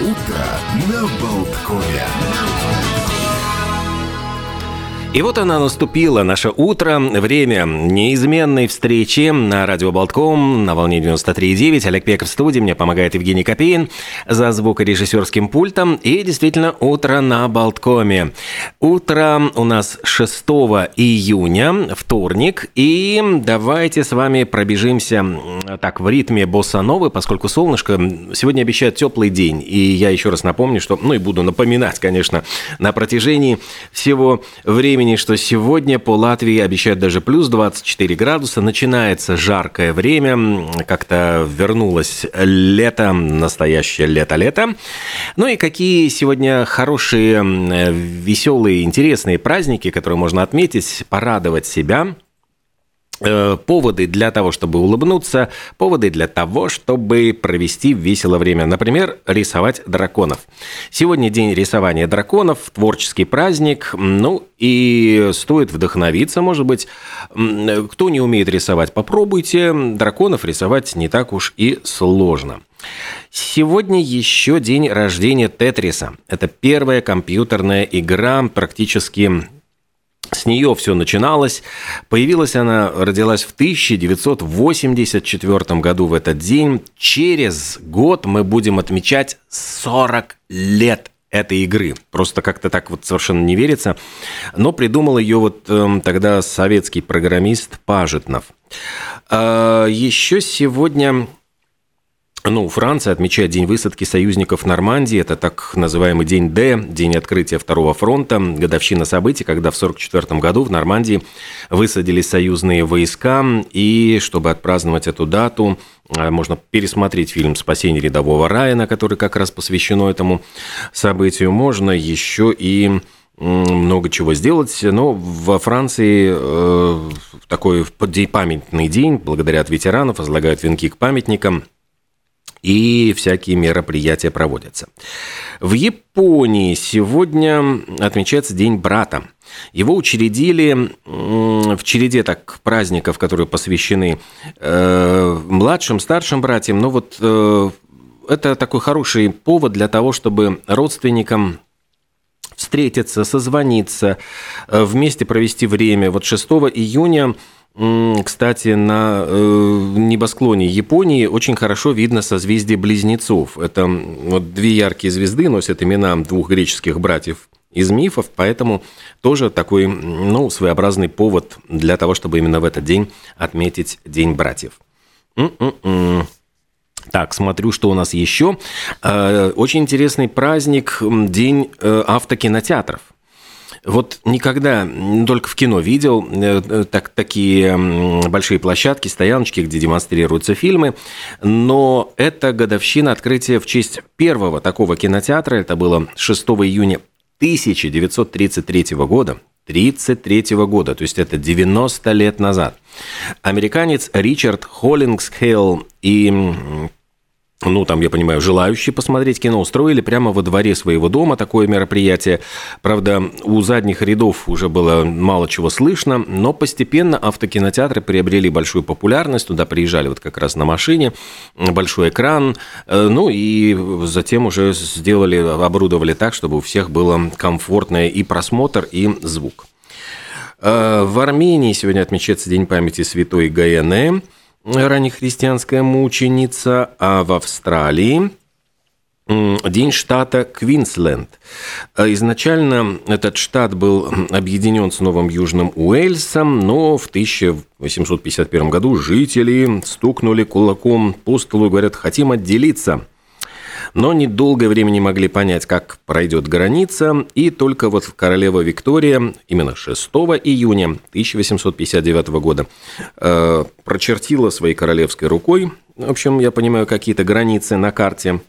Утро на Болткове. И вот она наступила, наше утро, время неизменной встречи на радио Болтком на волне 93,9. Олег Пеков в студии, мне помогает Евгений Копейн за звукорежиссерским пультом. И действительно, утро на Болткоме. Утро у нас 6 июня, вторник. И давайте с вами пробежимся так в ритме босса-новы, поскольку солнышко сегодня обещает теплый день. И я еще раз напомню, что, ну и буду напоминать, конечно, на протяжении всего времени времени, что сегодня по Латвии обещают даже плюс 24 градуса. Начинается жаркое время, как-то вернулось лето, настоящее лето-лето. Ну и какие сегодня хорошие, веселые, интересные праздники, которые можно отметить, порадовать себя – Э, поводы для того, чтобы улыбнуться, поводы для того, чтобы провести весело время. Например, рисовать драконов. Сегодня день рисования драконов, творческий праздник. Ну и стоит вдохновиться, может быть. Кто не умеет рисовать, попробуйте. Драконов рисовать не так уж и сложно. Сегодня еще день рождения Тетриса. Это первая компьютерная игра, практически с нее все начиналось. Появилась она, родилась в 1984 году в этот день. Через год мы будем отмечать 40 лет этой игры. Просто как-то так вот совершенно не верится. Но придумал ее вот э, тогда советский программист Пажетнов. Э, еще сегодня ну, Франция отмечает День высадки союзников Нормандии. Это так называемый День Д, День открытия Второго фронта, годовщина событий, когда в 1944 году в Нормандии высадились союзные войска. И чтобы отпраздновать эту дату, э, можно пересмотреть фильм «Спасение рядового Райана», который как раз посвящено этому событию. Можно еще и много чего сделать, но во Франции э, такой памятный день, благодаря от ветеранов, возлагают венки к памятникам – и всякие мероприятия проводятся. В Японии сегодня отмечается День брата. Его учредили в череде так праздников, которые посвящены э, младшим, старшим братьям. Но вот э, это такой хороший повод для того, чтобы родственникам встретиться, созвониться, э, вместе провести время. Вот 6 июня кстати, на э, небосклоне Японии очень хорошо видно созвездие близнецов. Это вот две яркие звезды носят имена двух греческих братьев из мифов, поэтому тоже такой ну, своеобразный повод для того, чтобы именно в этот день отметить День братьев. М-м-м. Так, смотрю, что у нас еще. Э, очень интересный праздник, День э, автокинотеатров. Вот никогда, только в кино видел э, так, такие большие площадки, стояночки, где демонстрируются фильмы, но это годовщина открытия в честь первого такого кинотеатра, это было 6 июня 1933 года, 1933 года, то есть это 90 лет назад. Американец Ричард Холлингсхейл и ну, там, я понимаю, желающие посмотреть кино, устроили прямо во дворе своего дома такое мероприятие. Правда, у задних рядов уже было мало чего слышно, но постепенно автокинотеатры приобрели большую популярность, туда приезжали вот как раз на машине, большой экран, э, ну и затем уже сделали, оборудовали так, чтобы у всех было комфортное и просмотр, и звук. Э, в Армении сегодня отмечается День памяти святой Гаене – раннехристианская мученица, а в Австралии День штата Квинсленд. Изначально этот штат был объединен с Новым Южным Уэльсом, но в 1851 году жители стукнули кулаком по столу и говорят, хотим отделиться – но недолгое время не могли понять, как пройдет граница, и только вот королева Виктория именно 6 июня 1859 года э, прочертила своей королевской рукой, в общем, я понимаю, какие-то границы на карте,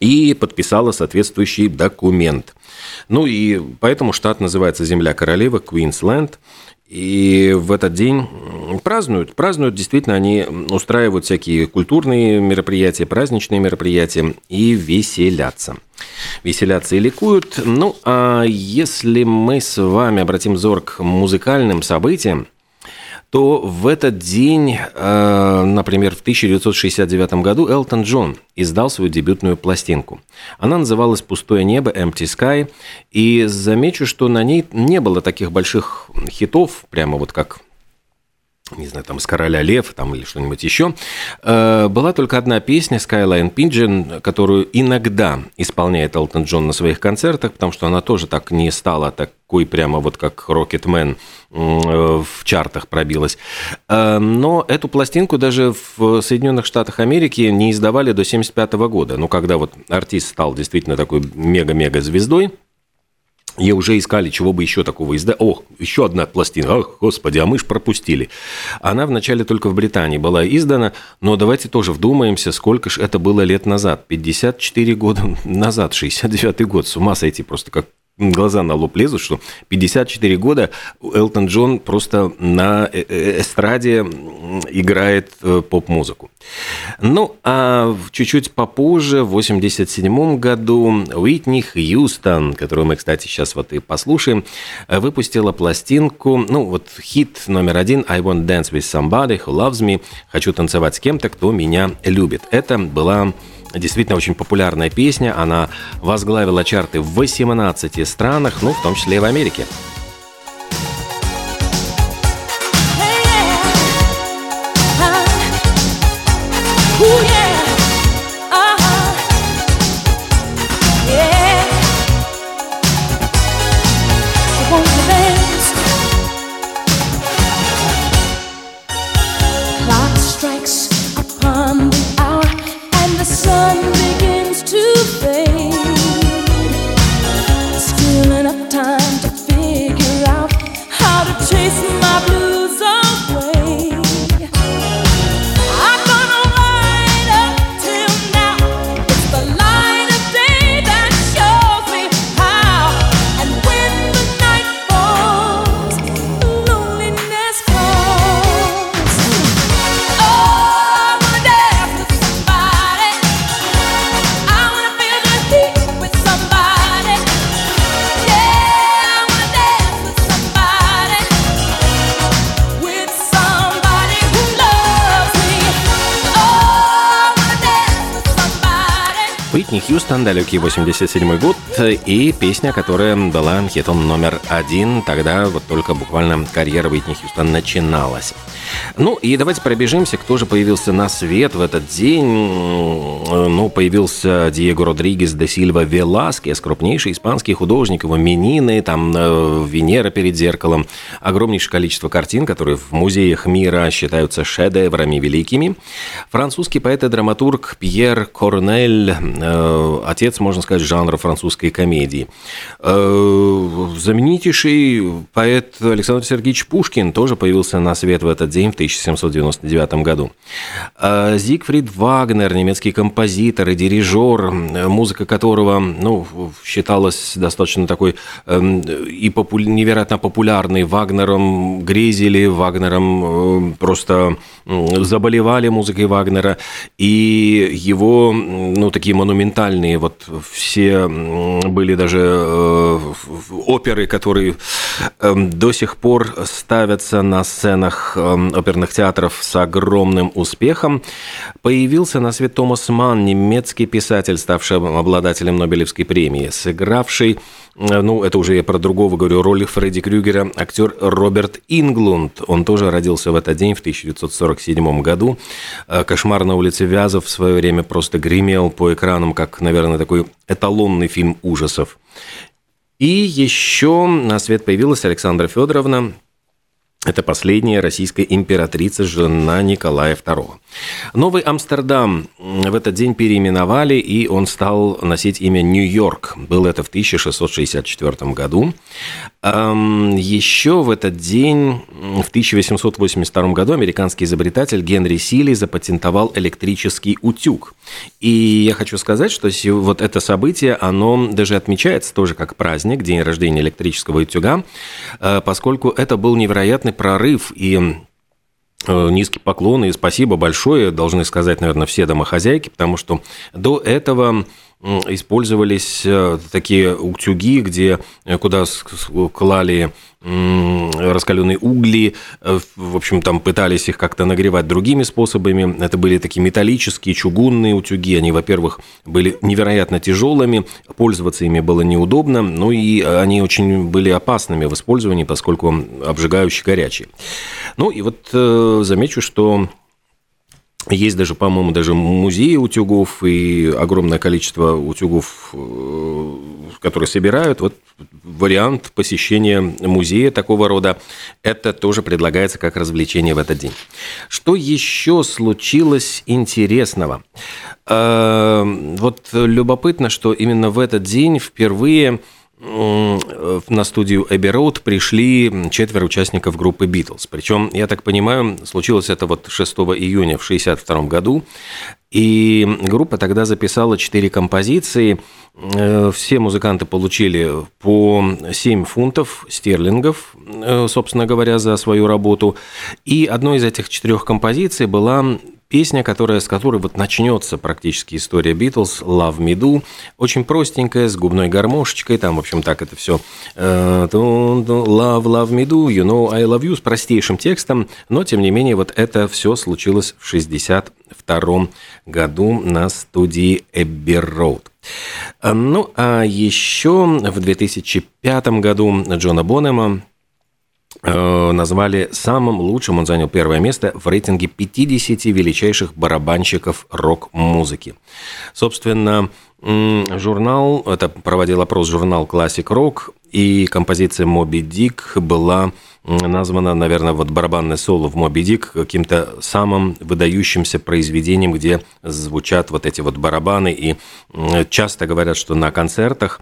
и подписала соответствующий документ. Ну и поэтому штат называется «Земля королевы» Квинсленд. И в этот день празднуют. Празднуют, действительно, они устраивают всякие культурные мероприятия, праздничные мероприятия и веселятся. Веселятся и ликуют. Ну, а если мы с вами обратим взор к музыкальным событиям, то в этот день, э, например, в 1969 году Элтон Джон издал свою дебютную пластинку. Она называлась «Пустое небо», «Empty Sky», и замечу, что на ней не было таких больших хитов, прямо вот как не знаю, там, с «Короля лев» там, или что-нибудь еще, э, была только одна песня «Skyline Pigeon», которую иногда исполняет Элтон Джон на своих концертах, потому что она тоже так не стала такой прямо вот как «Рокетмен» в чартах пробилась. Э, но эту пластинку даже в Соединенных Штатах Америки не издавали до 1975 года. Ну, когда вот артист стал действительно такой мега-мега звездой, и уже искали, чего бы еще такого издать. О, еще одна пластинка. Ох, господи, а мы ж пропустили. Она вначале только в Британии была издана, но давайте тоже вдумаемся, сколько ж это было лет назад. 54 года назад, 69 год. С ума сойти просто, как глаза на лоб лезут, что 54 года Элтон Джон просто на э, э, эстраде играет э, поп-музыку. Ну, а чуть-чуть попозже, в 87 году, Уитни Хьюстон, которую мы, кстати, сейчас вот и послушаем, выпустила пластинку, ну, вот хит номер один «I want dance with somebody who loves me» «Хочу танцевать с кем-то, кто меня любит». Это была Действительно очень популярная песня. Она возглавила чарты в 18 странах, ну, в том числе и в Америке. Уитни Хьюстон, далекий 87 год, и песня, которая была хитом номер один. Тогда вот только буквально карьера Уитни Хьюстон начиналась. Ну и давайте пробежимся, кто же появился на свет в этот день. Ну, появился Диего Родригес де Сильва Веласкес, крупнейший испанский художник, его «Менины», там э, «Венера перед зеркалом», огромнейшее количество картин, которые в музеях мира считаются шедеврами великими. Французский поэт и драматург Пьер Корнель Э, отец, можно сказать, жанра французской комедии. Э, знаменитейший поэт Александр Сергеевич Пушкин тоже появился на свет в этот день в 1799 году. Э, Зигфрид Вагнер, немецкий композитор и дирижер, музыка которого ну, считалась достаточно такой эм, и попу- невероятно популярной. Вагнером грезили, Вагнером просто заболевали музыкой Вагнера, и его, ну, такие монументальные монументальные, вот все были даже э, оперы, которые эм, до сих пор ставятся на сценах эм, оперных театров с огромным успехом. Появился на свет Томас Ман, немецкий писатель, ставший обладателем Нобелевской премии, сыгравший ну, это уже я про другого говорю, роли Фредди Крюгера, актер Роберт Инглунд. Он тоже родился в этот день, в 1947 году. Э, «Кошмар на улице Вязов» в свое время просто гремел по экранам, как, наверное, такой эталонный фильм ужасов. И еще на свет появилась Александра Федоровна, это последняя российская императрица, жена Николая II. Новый Амстердам в этот день переименовали, и он стал носить имя Нью-Йорк. Было это в 1664 году. Еще в этот день, в 1882 году, американский изобретатель Генри Силли запатентовал электрический утюг. И я хочу сказать, что вот это событие, оно даже отмечается тоже как праздник, день рождения электрического утюга, э, поскольку это был невероятный прорыв и э, Низкий поклон и спасибо большое. Должны сказать, наверное, все домохозяйки, потому что до этого использовались такие утюги, где куда клали раскаленные угли, э, в общем, там пытались их как-то нагревать другими способами. Это были такие металлические, чугунные утюги. Они, во-первых, были невероятно тяжелыми, пользоваться ими было неудобно, ну и они очень были опасными в использовании, поскольку обжигающие горячие. Ну и вот э, замечу, что есть даже, по-моему, даже музеи утюгов и огромное количество утюгов, э, которые собирают. Вот вариант посещения музея такого рода, это тоже предлагается как развлечение в этот день. Что еще случилось интересного? Э, вот любопытно, что именно в этот день впервые на студию Abbey Road пришли четверо участников группы Beatles. Причем, я так понимаю, случилось это вот 6 июня в 1962 году. И группа тогда записала четыре композиции. Э, все музыканты получили по 7 фунтов стерлингов, э, собственно говоря, за свою работу. И одной из этих четырех композиций была Песня, которая, с которой вот начнется практически история Битлз, Love Me Do, очень простенькая, с губной гармошечкой, там, в общем, так это все э, Love, Love Me Do, You Know I Love You, с простейшим текстом, но, тем не менее, вот это все случилось в 62 году на студии Эбби Роуд. Ну, а еще в 2005 году Джона Бонема Э, назвали самым лучшим, он занял первое место в рейтинге 50 величайших барабанщиков рок-музыки. Собственно, журнал, это проводил опрос журнал Classic Rock, и композиция «Моби Дик» была названа, наверное, вот барабанное соло в «Моби Дик» каким-то самым выдающимся произведением, где звучат вот эти вот барабаны, и часто говорят, что на концертах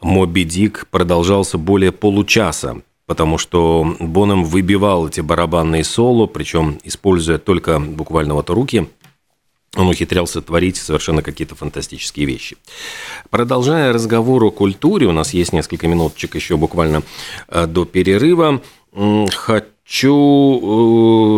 «Моби Дик» продолжался более получаса, потому что Боном выбивал эти барабанные соло, причем используя только буквально вот руки, он ухитрялся творить совершенно какие-то фантастические вещи. Продолжая разговор о культуре, у нас есть несколько минуточек еще буквально э, до перерыва. Хочу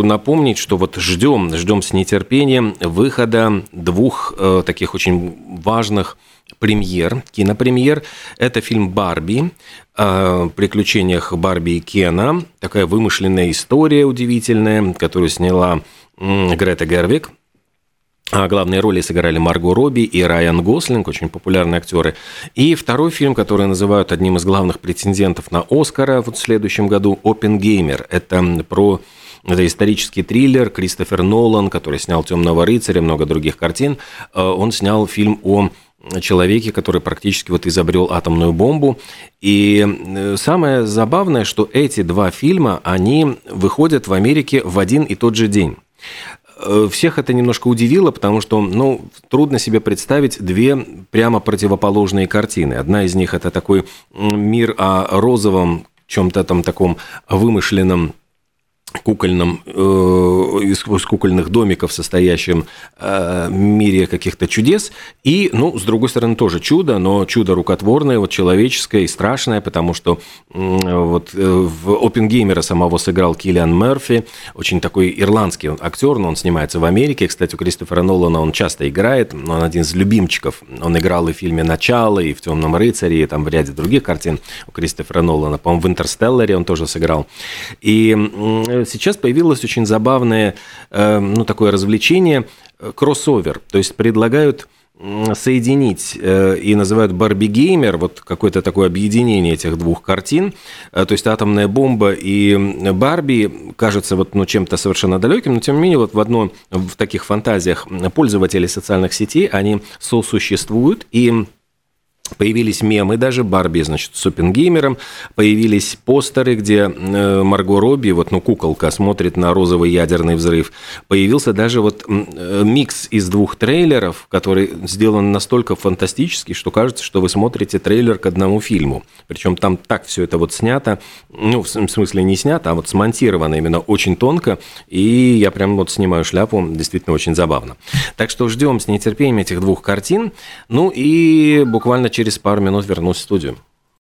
э, напомнить, что вот ждем, ждем с нетерпением выхода двух э, таких очень важных премьер, кинопремьер. Это фильм «Барби», о приключениях Барби и Кена. Такая вымышленная история удивительная, которую сняла Грета Гервик. А главные роли сыграли Марго Робби и Райан Гослинг, очень популярные актеры. И второй фильм, который называют одним из главных претендентов на Оскара вот в следующем году, «Опенгеймер». Это про это исторический триллер. Кристофер Нолан, который снял «Темного рыцаря», много других картин. Э, он снял фильм о человеке, который практически вот изобрел атомную бомбу. И э, самое забавное, что эти два фильма, они выходят в Америке в один и тот же день. Э, всех это немножко удивило, потому что, ну, трудно себе представить две прямо противоположные картины. Одна из них – это такой мир о розовом, чем-то там таком вымышленном кукольном, э, из, из кукольных домиков, состоящем э, мире каких-то чудес. И, ну, с другой стороны, тоже чудо, но чудо рукотворное, вот человеческое и страшное, потому что э, вот э, в Опенгеймера самого сыграл Киллиан Мерфи, очень такой ирландский актер, но он снимается в Америке. Кстати, у Кристофера Нолана он часто играет, он один из любимчиков. Он играл и в фильме «Начало», и в «Темном рыцаре», и там в ряде других картин у Кристофера Нолана. По-моему, в «Интерстелларе» он тоже сыграл. И сейчас появилось очень забавное, э, ну, такое развлечение, э, кроссовер. То есть предлагают соединить э, и называют Барби Геймер, вот какое-то такое объединение этих двух картин. То есть атомная бомба и Барби кажется вот ну, чем-то совершенно далеким, но тем не менее вот в одной в таких фантазиях пользователи социальных сетей они сосуществуют и Появились мемы даже, Барби, значит, с Оппенгеймером, появились постеры, где э, Марго Робби, вот, ну, куколка, смотрит на розовый ядерный взрыв. Появился даже вот э, микс из двух трейлеров, который сделан настолько фантастически, что кажется, что вы смотрите трейлер к одному фильму. Причем там так все это вот снято, ну, в смысле не снято, а вот смонтировано именно очень тонко, и я прям вот снимаю шляпу, действительно очень забавно. Так что ждем с нетерпением этих двух картин, ну и буквально через пару минут вернусь в студию.